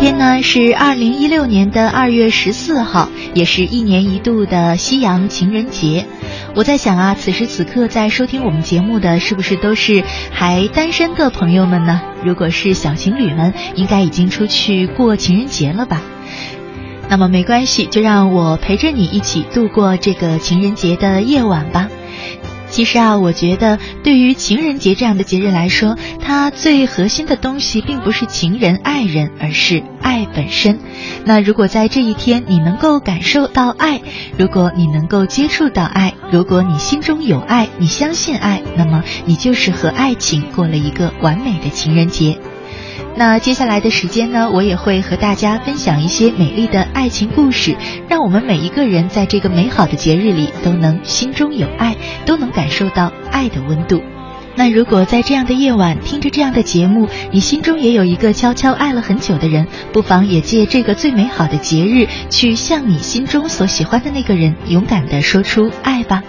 今天呢是二零一六年的二月十四号，也是一年一度的夕阳情人节。我在想啊，此时此刻在收听我们节目的是不是都是还单身的朋友们呢？如果是小情侣们，应该已经出去过情人节了吧？那么没关系，就让我陪着你一起度过这个情人节的夜晚吧。其实啊，我觉得对于情人节这样的节日来说，它最核心的东西并不是情人、爱人，而是爱本身。那如果在这一天你能够感受到爱，如果你能够接触到爱，如果你心中有爱，你相信爱，那么你就是和爱情过了一个完美的情人节。那接下来的时间呢，我也会和大家分享一些美丽的爱情故事，让我们每一个人在这个美好的节日里都能心中有爱，都能感受到爱的温度。那如果在这样的夜晚听着这样的节目，你心中也有一个悄悄爱了很久的人，不妨也借这个最美好的节日，去向你心中所喜欢的那个人勇敢地说出爱吧。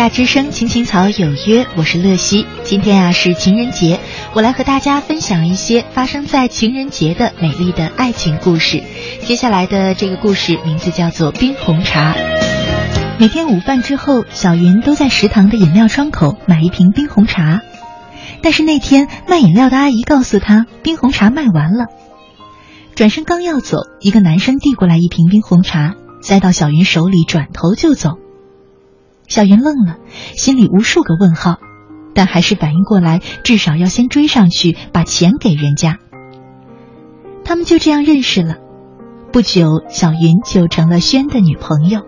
夏之声青青草有约，我是乐西。今天啊是情人节，我来和大家分享一些发生在情人节的美丽的爱情故事。接下来的这个故事名字叫做冰红茶。每天午饭之后，小云都在食堂的饮料窗口买一瓶冰红茶，但是那天卖饮料的阿姨告诉她，冰红茶卖完了。转身刚要走，一个男生递过来一瓶冰红茶，塞到小云手里，转头就走。小云愣了，心里无数个问号，但还是反应过来，至少要先追上去把钱给人家。他们就这样认识了。不久，小云就成了轩的女朋友。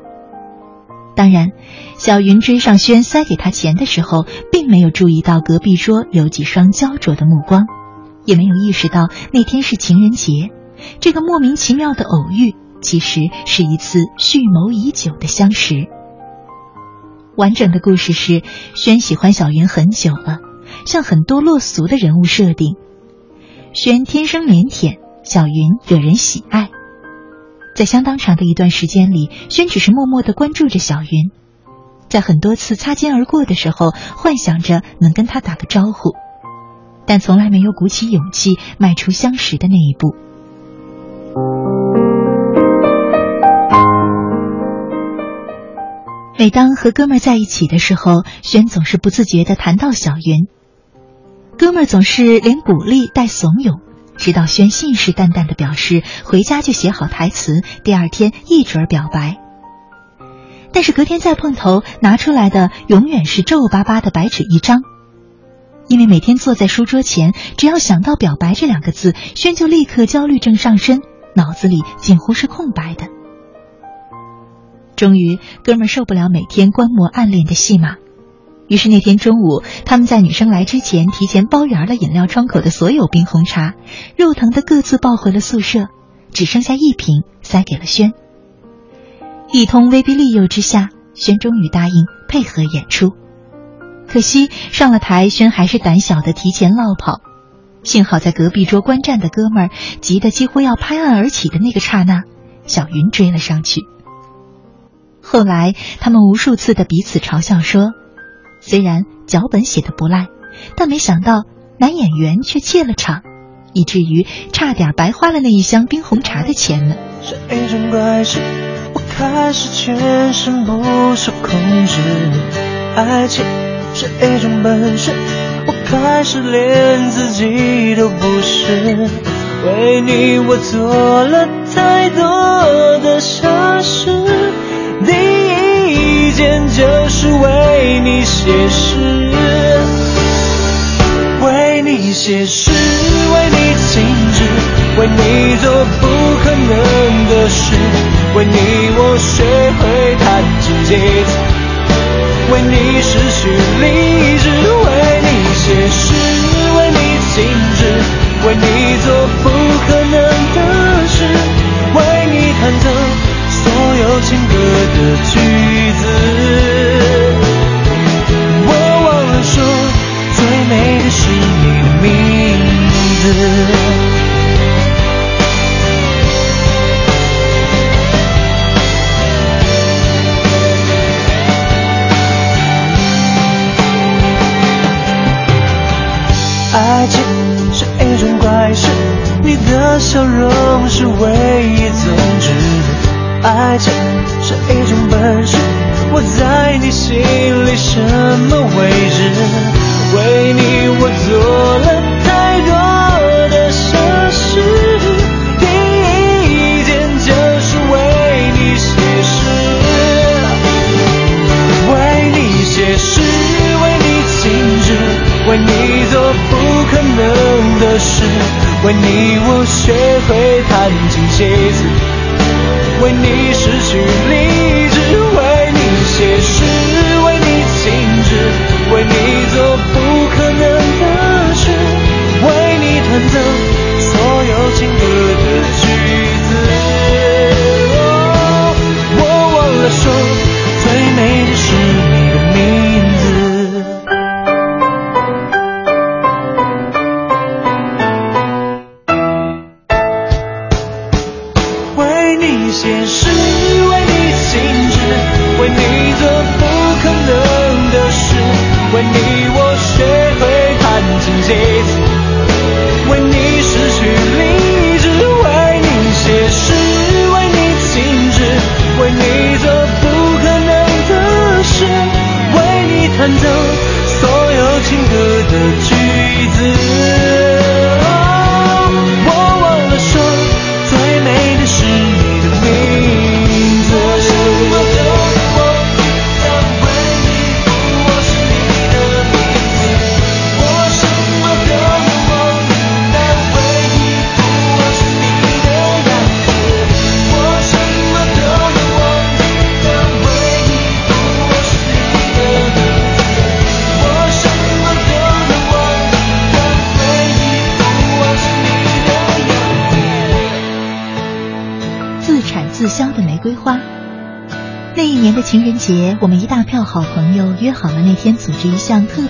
当然，小云追上轩塞给他钱的时候，并没有注意到隔壁桌有几双焦灼的目光，也没有意识到那天是情人节。这个莫名其妙的偶遇，其实是一次蓄谋已久的相识。完整的故事是，轩喜欢小云很久了，像很多落俗的人物设定。轩天生腼腆，小云惹人喜爱。在相当长的一段时间里，轩只是默默的关注着小云，在很多次擦肩而过的时候，幻想着能跟他打个招呼，但从来没有鼓起勇气迈出相识的那一步。每当和哥们儿在一起的时候，轩总是不自觉的谈到小云。哥们儿总是连鼓励带怂恿，直到轩信誓旦旦的表示回家就写好台词，第二天一准表白。但是隔天再碰头，拿出来的永远是皱巴巴的白纸一张。因为每天坐在书桌前，只要想到表白这两个字，轩就立刻焦虑症上身，脑子里几乎是空白的。终于，哥们受不了每天观摩暗恋的戏码，于是那天中午，他们在女生来之前提前包圆了饮料窗口的所有冰红茶，肉疼的各自抱回了宿舍，只剩下一瓶塞给了轩。一通威逼利诱之下，轩终于答应配合演出。可惜上了台，轩还是胆小的提前落跑。幸好在隔壁桌观战的哥们儿急得几乎要拍案而起的那个刹那，小云追了上去。后来，他们无数次的彼此嘲笑说：“虽然脚本写的不赖，但没想到男演员却怯了场，以至于差点白花了那一箱冰红茶的钱呢。”是一种怪事，我开始全身不受控制。爱情是一种本事，我开始连自己都不是。为你，我做了太多的傻事。就是为你写诗，为你写诗，为你静止，为你做不可能的事，为你我学会弹琴写字，为你失去理智，为你写诗，为你静止，为你做不可能的事，为你弹奏。所有情笑容是唯为你我学会弹琴写词。为你失去理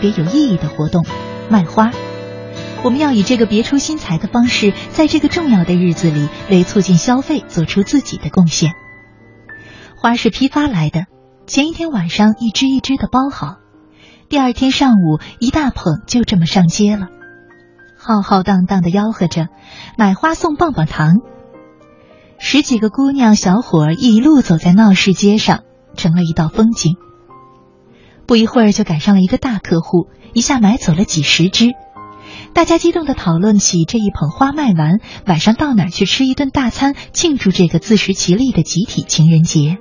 别有意义的活动——卖花。我们要以这个别出心裁的方式，在这个重要的日子里，为促进消费做出自己的贡献。花是批发来的，前一天晚上一只一只的包好，第二天上午一大捧就这么上街了，浩浩荡荡的吆喝着“买花送棒棒糖”。十几个姑娘小伙一路走在闹市街上，成了一道风景。不一会儿就赶上了一个大客户，一下买走了几十只。大家激动的讨论起这一捧花卖完，晚上到哪儿去吃一顿大餐，庆祝这个自食其力的集体情人节。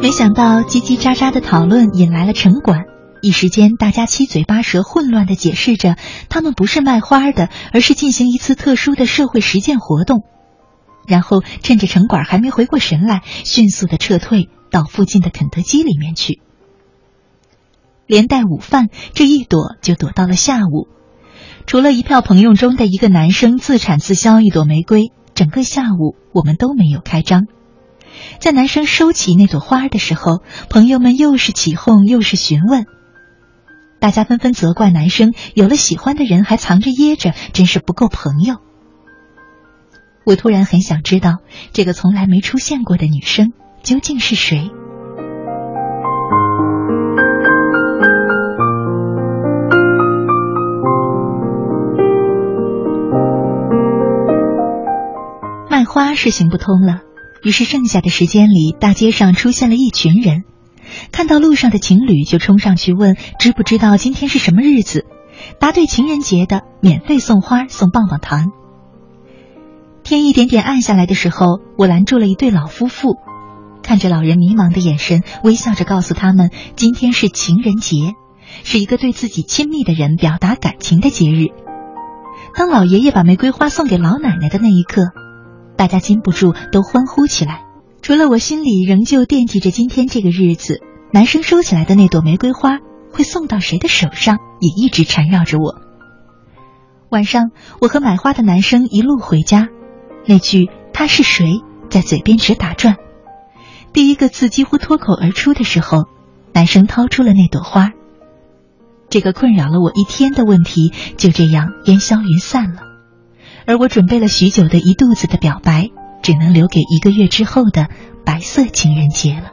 没想到叽叽喳喳的讨论引来了城管，一时间大家七嘴八舌、混乱的解释着，他们不是卖花的，而是进行一次特殊的社会实践活动。然后趁着城管还没回过神来，迅速的撤退到附近的肯德基里面去。连带午饭，这一躲就躲到了下午。除了一票朋友中的一个男生自产自销一朵玫瑰，整个下午我们都没有开张。在男生收起那朵花的时候，朋友们又是起哄又是询问，大家纷纷责怪男生有了喜欢的人还藏着掖着，真是不够朋友。我突然很想知道，这个从来没出现过的女生究竟是谁。卖花是行不通了，于是剩下的时间里，大街上出现了一群人，看到路上的情侣就冲上去问知不知道今天是什么日子，答对情人节的免费送花送棒棒糖。天一点点暗下来的时候，我拦住了一对老夫妇，看着老人迷茫的眼神，微笑着告诉他们今天是情人节，是一个对自己亲密的人表达感情的节日。当老爷爷把玫瑰花送给老奶奶的那一刻。大家禁不住都欢呼起来，除了我心里仍旧惦记着今天这个日子，男生收起来的那朵玫瑰花会送到谁的手上，也一直缠绕着我。晚上，我和买花的男生一路回家，那句“他是谁”在嘴边直打转。第一个字几乎脱口而出的时候，男生掏出了那朵花。这个困扰了我一天的问题就这样烟消云散了。而我准备了许久的一肚子的表白，只能留给一个月之后的白色情人节了。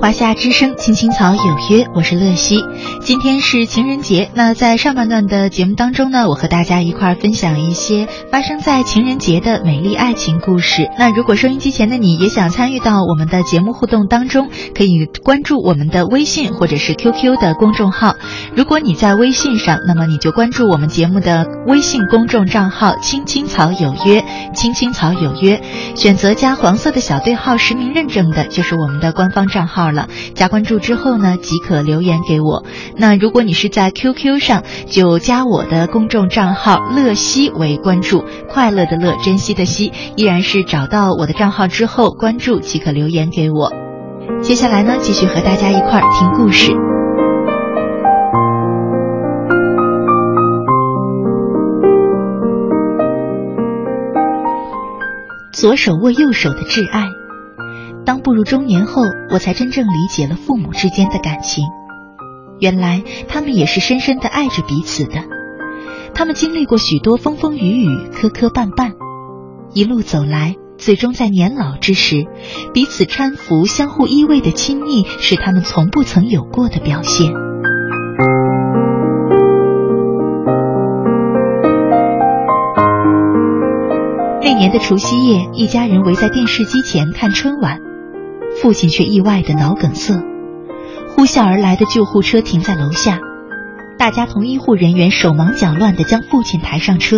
华夏之声， 青青草有约，我是乐西。今天是情人节，那在上半段的节目当中呢，我和大家一块儿分享一些发生在情人节的美丽爱情故事。那如果收音机前的你也想参与到我们的节目互动当中，可以关注我们的微信或者是 QQ 的公众号。如果你在微信上，那么你就关注我们节目的微信公众账号“青青草有约”，“青青草有约”，选择加黄色的小对号实名认证的，就是我们的官方账号了。加关注之后呢，即可留言给我。那如果你是在 QQ 上，就加我的公众账号“乐西”为关注，快乐的乐，珍惜的惜，依然是找到我的账号之后关注即可留言给我。接下来呢，继续和大家一块儿听故事。左手握右手的挚爱。当步入中年后，我才真正理解了父母之间的感情。原来他们也是深深的爱着彼此的。他们经历过许多风风雨雨、磕磕绊绊，一路走来，最终在年老之时，彼此搀扶、相互依偎的亲密，是他们从不曾有过的表现。那年的除夕夜，一家人围在电视机前看春晚。父亲却意外的脑梗塞，呼啸而来的救护车停在楼下，大家同医护人员手忙脚乱的将父亲抬上车。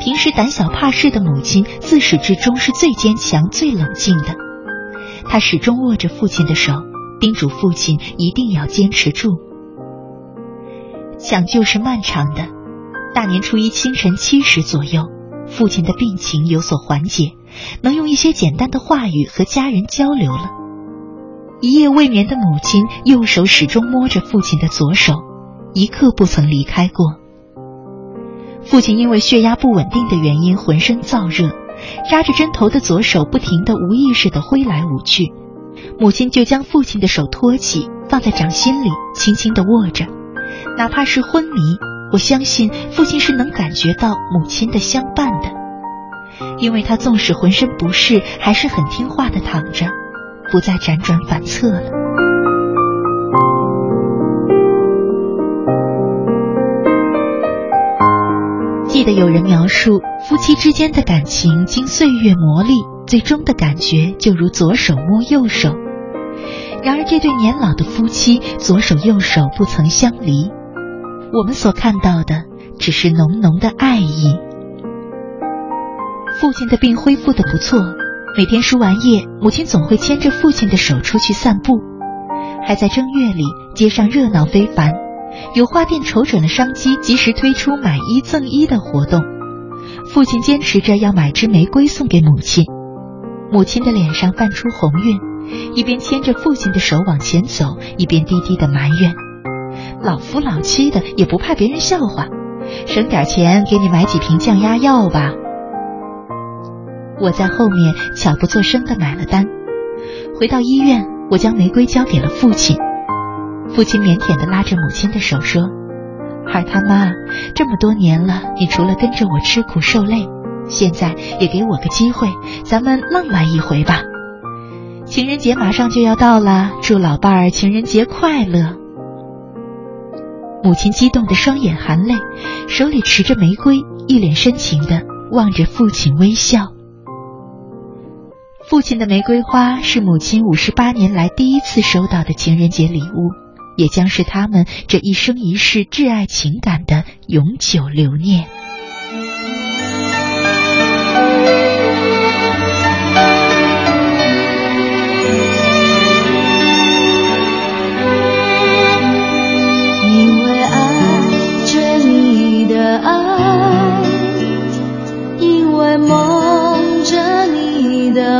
平时胆小怕事的母亲自始至终是最坚强、最冷静的，她始终握着父亲的手，叮嘱父亲一定要坚持住。抢救是漫长的，大年初一清晨七时左右，父亲的病情有所缓解，能用一些简单的话语和家人交流了。一夜未眠的母亲，右手始终摸着父亲的左手，一刻不曾离开过。父亲因为血压不稳定的原因，浑身燥热，扎着针头的左手不停的无意识的挥来舞去。母亲就将父亲的手托起，放在掌心里，轻轻的握着。哪怕是昏迷，我相信父亲是能感觉到母亲的相伴的，因为他纵使浑身不适，还是很听话的躺着。不再辗转反侧了。记得有人描述，夫妻之间的感情经岁月磨砺，最终的感觉就如左手摸右手。然而，这对年老的夫妻左手右手不曾相离，我们所看到的只是浓浓的爱意。父亲的病恢复的不错。每天输完液，母亲总会牵着父亲的手出去散步。还在正月里，街上热闹非凡，有花店瞅准了商机，及时推出买一赠一的活动。父亲坚持着要买支玫瑰送给母亲，母亲的脸上泛出红晕，一边牵着父亲的手往前走，一边低低的埋怨：“老夫老妻的也不怕别人笑话，省点钱给你买几瓶降压药吧。”我在后面悄不作声的买了单，回到医院，我将玫瑰交给了父亲。父亲腼腆的拉着母亲的手说：“孩他妈，这么多年了，你除了跟着我吃苦受累，现在也给我个机会，咱们浪漫一回吧。情人节马上就要到了，祝老伴儿情人节快乐。”母亲激动的双眼含泪，手里持着玫瑰，一脸深情的望着父亲微笑。父亲的玫瑰花是母亲五十八年来第一次收到的情人节礼物，也将是他们这一生一世挚爱情感的永久留念。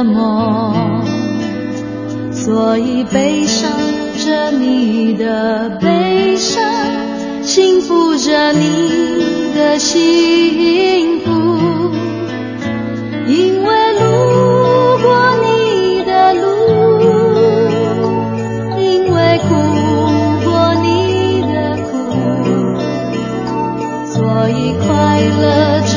梦，所以悲伤着你的悲伤，幸福着你的幸福，因为路过你的路，因为哭过你的苦，所以快乐着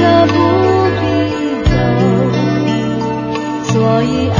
可不必走，所以。爱。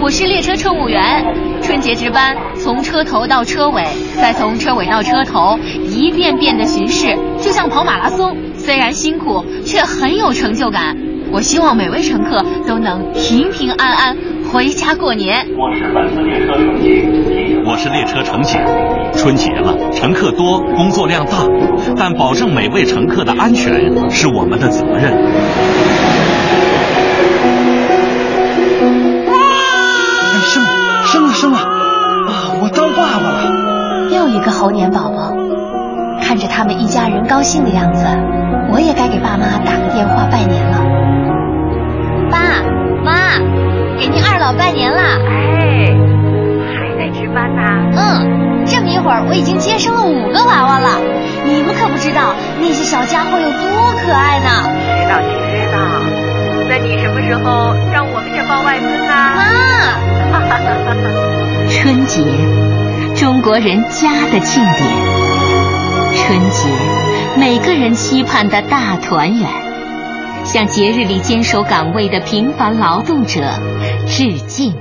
我是列车乘务员，春节值班，从车头到车尾，再从车尾到车头，一遍遍的巡视，就像跑马拉松。虽然辛苦，却很有成就感。我希望每位乘客都能平平安安回家过年。我是本次列车乘警，我是列车乘警。春节了，乘客多，工作量大，但保证每位乘客的安全是我们的责任。猴年宝宝，看着他们一家人高兴的样子，我也该给爸妈打个电话拜年了。爸妈，给您二老拜年啦！哎，还在值班呢？嗯，这么一会儿我已经接生了五个娃娃了。你们可不知道那些小家伙有多可爱呢。知道知道。那你什么时候让我们也抱外孙呢？妈！春节，中国人家的庆典。春节，每个人期盼的大团圆。向节日里坚守岗位的平凡劳动者致敬。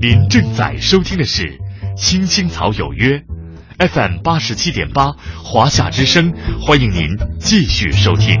您正在收听的是《青青草有约》，FM 八十七点八，华夏之声，欢迎您继续收听。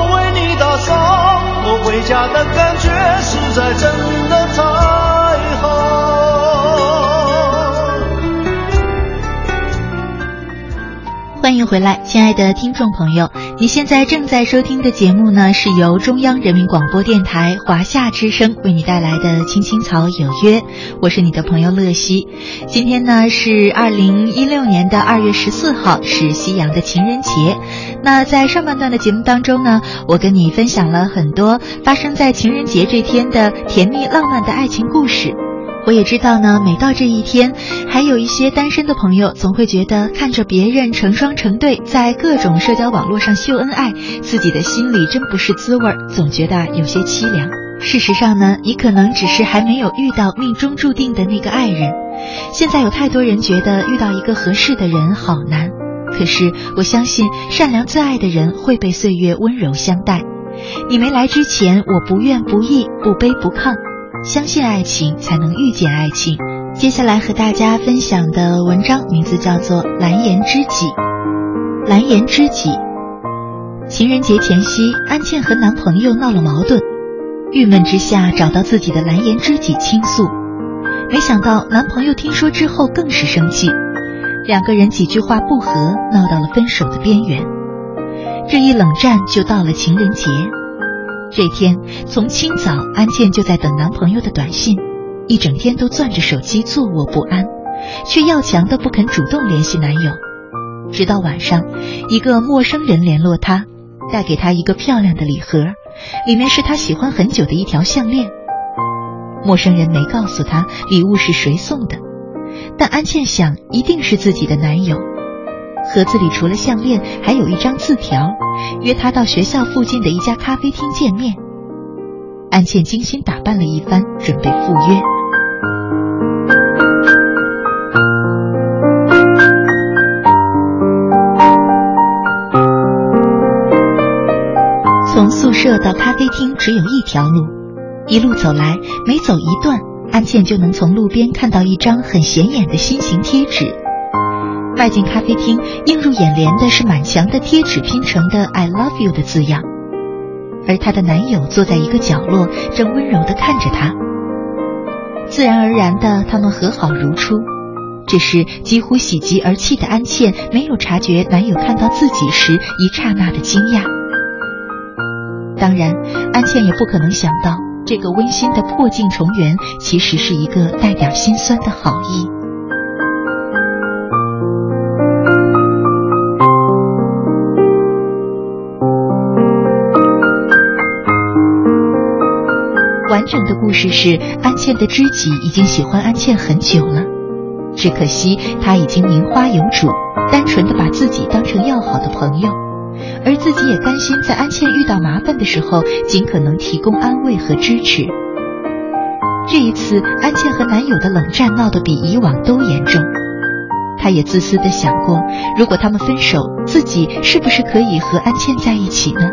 回家的感觉实在真的欢迎回来，亲爱的听众朋友，你现在正在收听的节目呢，是由中央人民广播电台华夏之声为你带来的《青青草有约》，我是你的朋友乐西。今天呢是二零一六年的二月十四号，是西洋的情人节。那在上半段的节目当中呢，我跟你分享了很多发生在情人节这天的甜蜜浪漫的爱情故事。我也知道呢，每到这一天，还有一些单身的朋友总会觉得看着别人成双成对在各种社交网络上秀恩爱，自己的心里真不是滋味，总觉得有些凄凉。事实上呢，你可能只是还没有遇到命中注定的那个爱人。现在有太多人觉得遇到一个合适的人好难，可是我相信善良自爱的人会被岁月温柔相待。你没来之前，我不怨不义，不卑不亢，相信爱情才能遇见爱情。接下来和大家分享的文章名字叫做《蓝颜知己》。蓝颜知己，情人节前夕，安茜和男朋友闹了矛盾，郁闷之下找到自己的蓝颜知己倾诉，没想到男朋友听说之后更是生气，两个人几句话不和，闹到了分手的边缘。这一冷战就到了情人节，这天从清早，安茜就在等男朋友的短信。一整天都攥着手机坐卧不安，却要强的不肯主动联系男友。直到晚上，一个陌生人联络她，带给她一个漂亮的礼盒，里面是她喜欢很久的一条项链。陌生人没告诉她礼物是谁送的，但安茜想一定是自己的男友。盒子里除了项链，还有一张字条，约她到学校附近的一家咖啡厅见面。安茜精心打扮了一番，准备赴约。从宿舍到咖啡厅只有一条路，一路走来，每走一段，安茜就能从路边看到一张很显眼的心形贴纸。迈进咖啡厅，映入眼帘的是满墙的贴纸拼成的 “I love you” 的字样，而她的男友坐在一个角落，正温柔的看着她。自然而然的，他们和好如初。只是几乎喜极而泣的安茜没有察觉男友看到自己时一刹那的惊讶。当然，安茜也不可能想到，这个温馨的破镜重圆其实是一个带点心酸的好意。完整的故事是，安茜的知己已经喜欢安茜很久了，只可惜他已经名花有主，单纯的把自己当成要好的朋友，而自己也甘心在安茜遇到麻烦的时候，尽可能提供安慰和支持。这一次，安茜和男友的冷战闹得比以往都严重，她也自私的想过，如果他们分手，自己是不是可以和安茜在一起呢？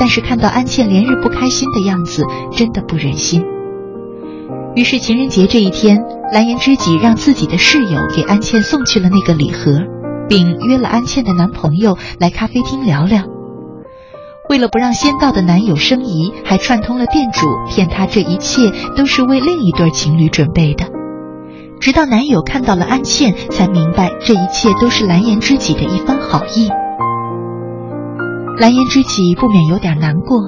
但是看到安茜连日不开心的样子，真的不忍心。于是情人节这一天，蓝颜知己让自己的室友给安茜送去了那个礼盒，并约了安茜的男朋友来咖啡厅聊聊。为了不让先到的男友生疑，还串通了店主骗他这一切都是为另一对情侣准备的。直到男友看到了安茜，才明白这一切都是蓝颜知己的一番好意。蓝颜知己不免有点难过，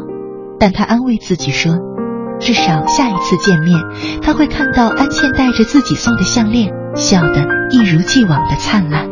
但他安慰自己说，至少下一次见面，他会看到安茜带着自己送的项链，笑得一如既往的灿烂。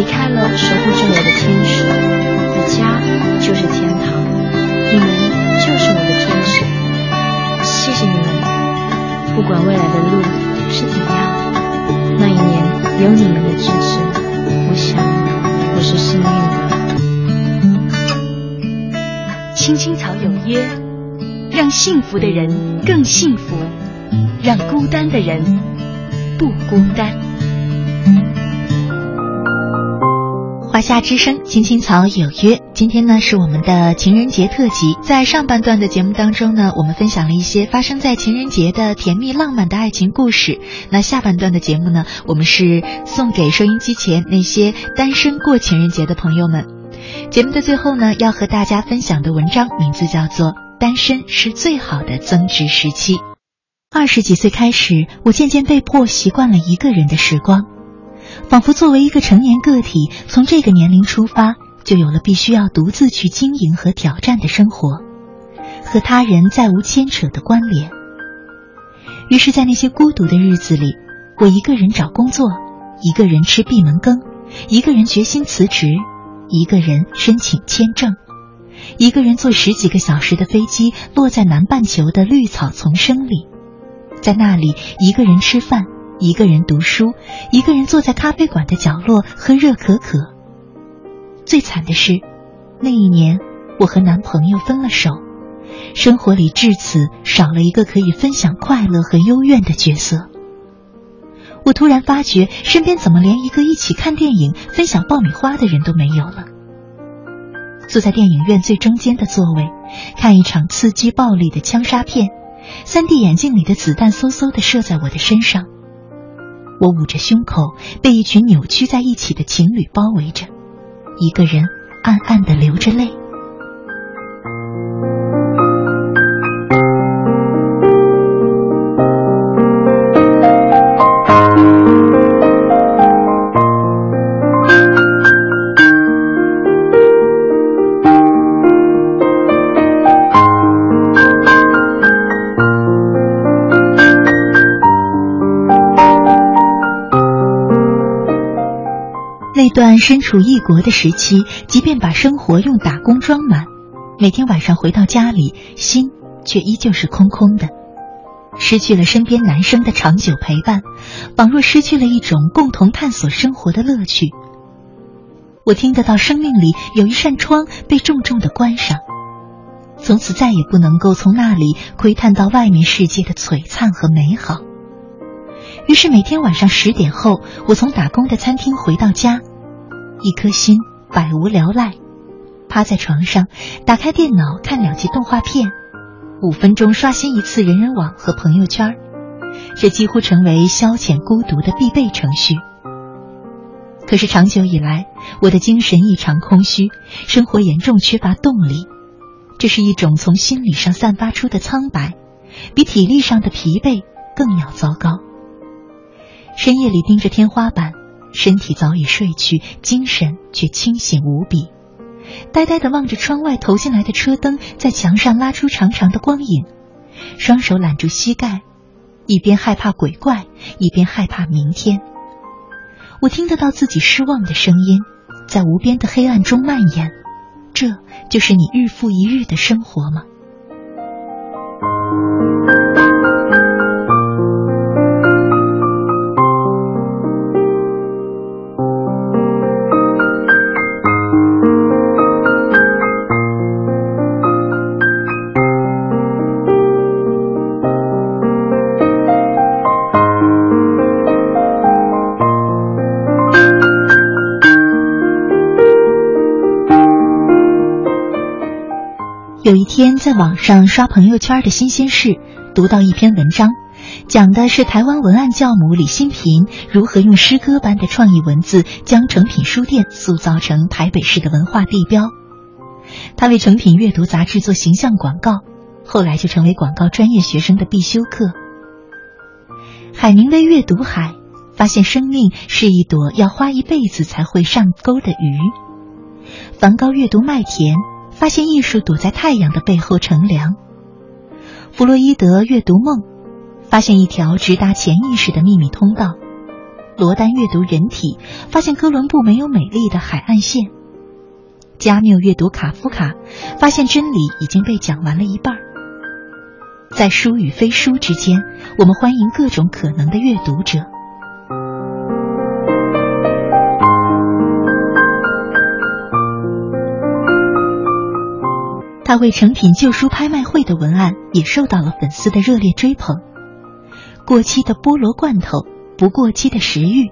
离开了守护着我的天使，我的家就是天堂，你们就是我的天使，谢谢你们。不管未来的路是怎样，那一年有你们的支持，我想我是幸运的。青青草有约，让幸福的人更幸福，让孤单的人不孤单。华夏之声青青草有约，今天呢是我们的情人节特辑。在上半段的节目当中呢，我们分享了一些发生在情人节的甜蜜浪漫的爱情故事。那下半段的节目呢，我们是送给收音机前那些单身过情人节的朋友们。节目的最后呢，要和大家分享的文章名字叫做《单身是最好的增值时期》。二十几岁开始，我渐渐被迫习惯了一个人的时光。仿佛作为一个成年个体，从这个年龄出发，就有了必须要独自去经营和挑战的生活，和他人再无牵扯的关联。于是，在那些孤独的日子里，我一个人找工作，一个人吃闭门羹，一个人决心辞职，一个人申请签证，一个人坐十几个小时的飞机落在南半球的绿草丛生里，在那里一个人吃饭。一个人读书，一个人坐在咖啡馆的角落喝热可可。最惨的是，那一年我和男朋友分了手，生活里至此少了一个可以分享快乐和幽怨的角色。我突然发觉，身边怎么连一个一起看电影、分享爆米花的人都没有了。坐在电影院最中间的座位，看一场刺激暴力的枪杀片，三 D 眼镜里的子弹嗖嗖的射在我的身上。我捂着胸口，被一群扭曲在一起的情侣包围着，一个人暗暗地流着泪。段身处异国的时期，即便把生活用打工装满，每天晚上回到家里，心却依旧是空空的。失去了身边男生的长久陪伴，仿若失去了一种共同探索生活的乐趣。我听得到生命里有一扇窗被重重的关上，从此再也不能够从那里窥探到外面世界的璀璨和美好。于是每天晚上十点后，我从打工的餐厅回到家，一颗心百无聊赖，趴在床上，打开电脑看两集动画片，五分钟刷新一次人人网和朋友圈，这几乎成为消遣孤独的必备程序。可是长久以来，我的精神异常空虚，生活严重缺乏动力，这是一种从心理上散发出的苍白，比体力上的疲惫更要糟糕。深夜里盯着天花板，身体早已睡去，精神却清醒无比，呆呆的望着窗外投进来的车灯在墙上拉出长长的光影，双手揽住膝盖，一边害怕鬼怪，一边害怕明天。我听得到自己失望的声音，在无边的黑暗中蔓延。这就是你日复一日的生活吗？有一天，在网上刷朋友圈的新鲜事，读到一篇文章，讲的是台湾文案教母李新平如何用诗歌般的创意文字，将诚品书店塑造成台北市的文化地标。他为诚品阅读杂志做形象广告，后来就成为广告专业学生的必修课。海明威阅读海，发现生命是一朵要花一辈子才会上钩的鱼。梵高阅读麦田。发现艺术躲在太阳的背后乘凉。弗洛伊德阅读梦，发现一条直达潜意识的秘密通道。罗丹阅读人体，发现哥伦布没有美丽的海岸线。加缪阅读卡夫卡，发现真理已经被讲完了一半。在书与非书之间，我们欢迎各种可能的阅读者。他为成品旧书拍卖会的文案也受到了粉丝的热烈追捧。过期的菠萝罐头，不过期的食欲；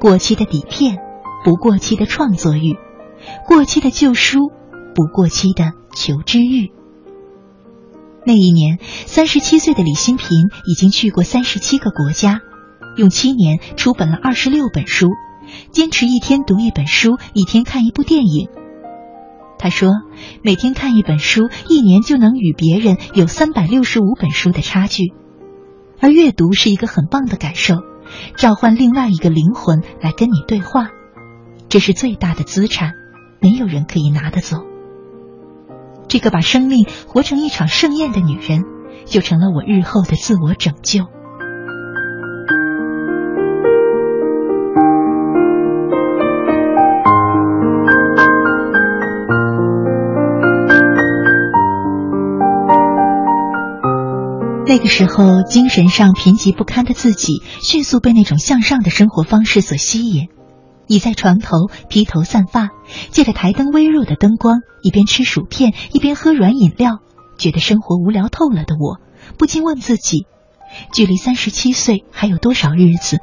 过期的底片，不过期的创作欲；过期的旧书，不过期的求知欲。那一年，三十七岁的李新平已经去过三十七个国家，用七年出本了二十六本书，坚持一天读一本书，一天看一部电影。他说：“每天看一本书，一年就能与别人有三百六十五本书的差距。而阅读是一个很棒的感受，召唤另外一个灵魂来跟你对话，这是最大的资产，没有人可以拿得走。这个把生命活成一场盛宴的女人，就成了我日后的自我拯救。”那个时候，精神上贫瘠不堪的自己，迅速被那种向上的生活方式所吸引。倚在床头，披头散发，借着台灯微弱的灯光，一边吃薯片，一边喝软饮料，觉得生活无聊透了的我，不禁问自己：距离三十七岁还有多少日子？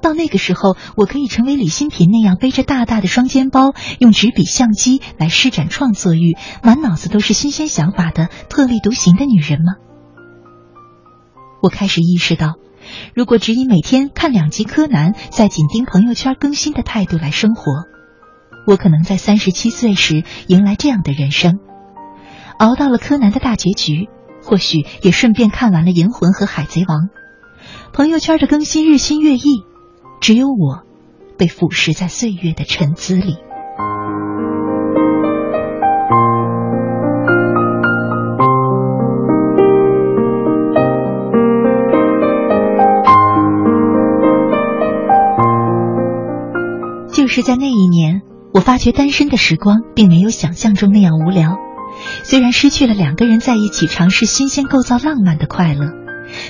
到那个时候，我可以成为李新平那样背着大大的双肩包，用纸笔相机来施展创作欲，满脑子都是新鲜想法的特立独行的女人吗？我开始意识到，如果只以每天看两集柯南，在紧盯朋友圈更新的态度来生活，我可能在三十七岁时迎来这样的人生：熬到了柯南的大结局，或许也顺便看完了《银魂》和《海贼王》。朋友圈的更新日新月异，只有我被腐蚀在岁月的沉滋里。是在那一年，我发觉单身的时光并没有想象中那样无聊。虽然失去了两个人在一起尝试新鲜构造浪漫的快乐，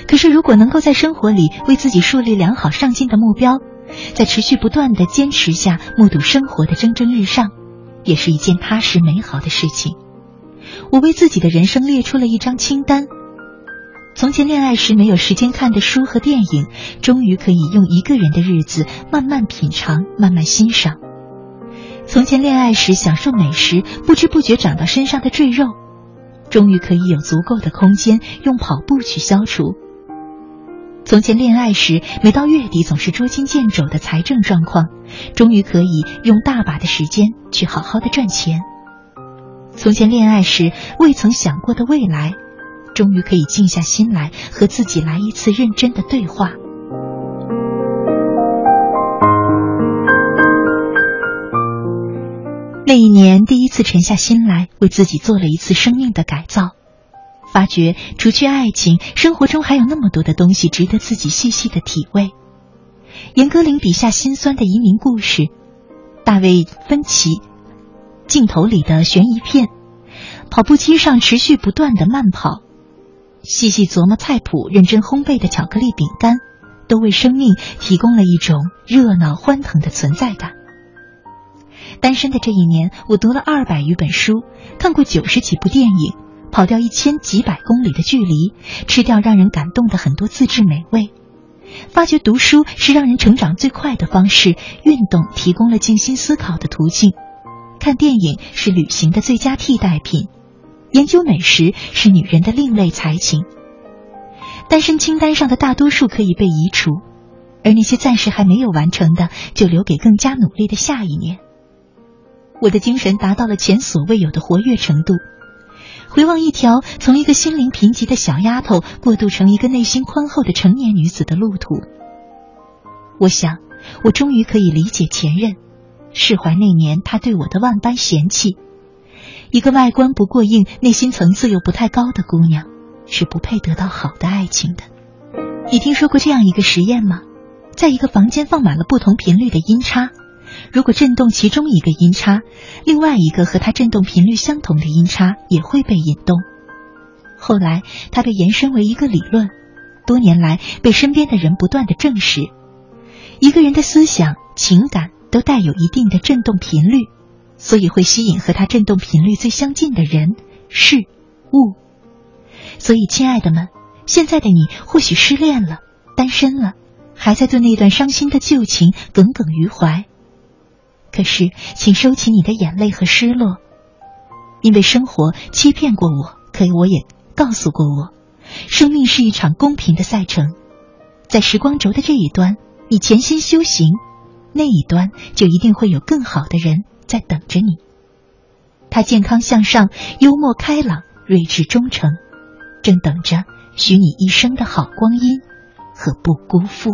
可是如果能够在生活里为自己树立良好上进的目标，在持续不断的坚持下目睹生活的蒸蒸日上，也是一件踏实美好的事情。我为自己的人生列出了一张清单。从前恋爱时没有时间看的书和电影，终于可以用一个人的日子慢慢品尝、慢慢欣赏。从前恋爱时享受美食，不知不觉长到身上的赘肉，终于可以有足够的空间用跑步去消除。从前恋爱时，每到月底总是捉襟见肘的财政状况，终于可以用大把的时间去好好的赚钱。从前恋爱时未曾想过的未来，终于可以静下心来和自己来一次认真的对话。那一年，第一次沉下心来为自己做了一次生命的改造，发觉除去爱情，生活中还有那么多的东西值得自己细细的体味。严歌苓笔下心酸的移民故事，大卫芬奇镜头里的悬疑片，跑步机上持续不断的慢跑，细细琢磨菜谱、认真烘焙的巧克力饼干，都为生命提供了一种热闹欢腾的存在感。单身的这一年，我读了二百余本书，看过九十几部电影，跑掉一千几百公里的距离，吃掉让人感动的很多自制美味，发觉读书是让人成长最快的方式，运动提供了静心思考的途径，看电影是旅行的最佳替代品，研究美食是女人的另类才情。单身清单上的大多数可以被移除，而那些暂时还没有完成的，就留给更加努力的下一年。我的精神达到了前所未有的活跃程度。回望一条从一个心灵贫瘠的小丫头过渡成一个内心宽厚的成年女子的路途，我想，我终于可以理解前任，释怀那年他对我的万般嫌弃。一个外观不过硬、内心层次又不太高的姑娘，是不配得到好的爱情的。你听说过这样一个实验吗？在一个房间放满了不同频率的音叉。如果震动其中一个音叉，另外一个和它振动频率相同的音叉也会被引动。后来，它被延伸为一个理论，多年来被身边的人不断的证实：一个人的思想、情感都带有一定的振动频率，所以会吸引和他振动频率最相近的人、事、物。所以，亲爱的们，现在的你或许失恋了、单身了，还在对那段伤心的旧情耿耿于怀。可是，请收起你的眼泪和失落，因为生活欺骗过我，可我也告诉过我，生命是一场公平的赛程，在时光轴的这一端，你潜心修行，那一端就一定会有更好的人在等着你。他健康向上，幽默开朗，睿智忠诚，正等着许你一生的好光阴和不辜负。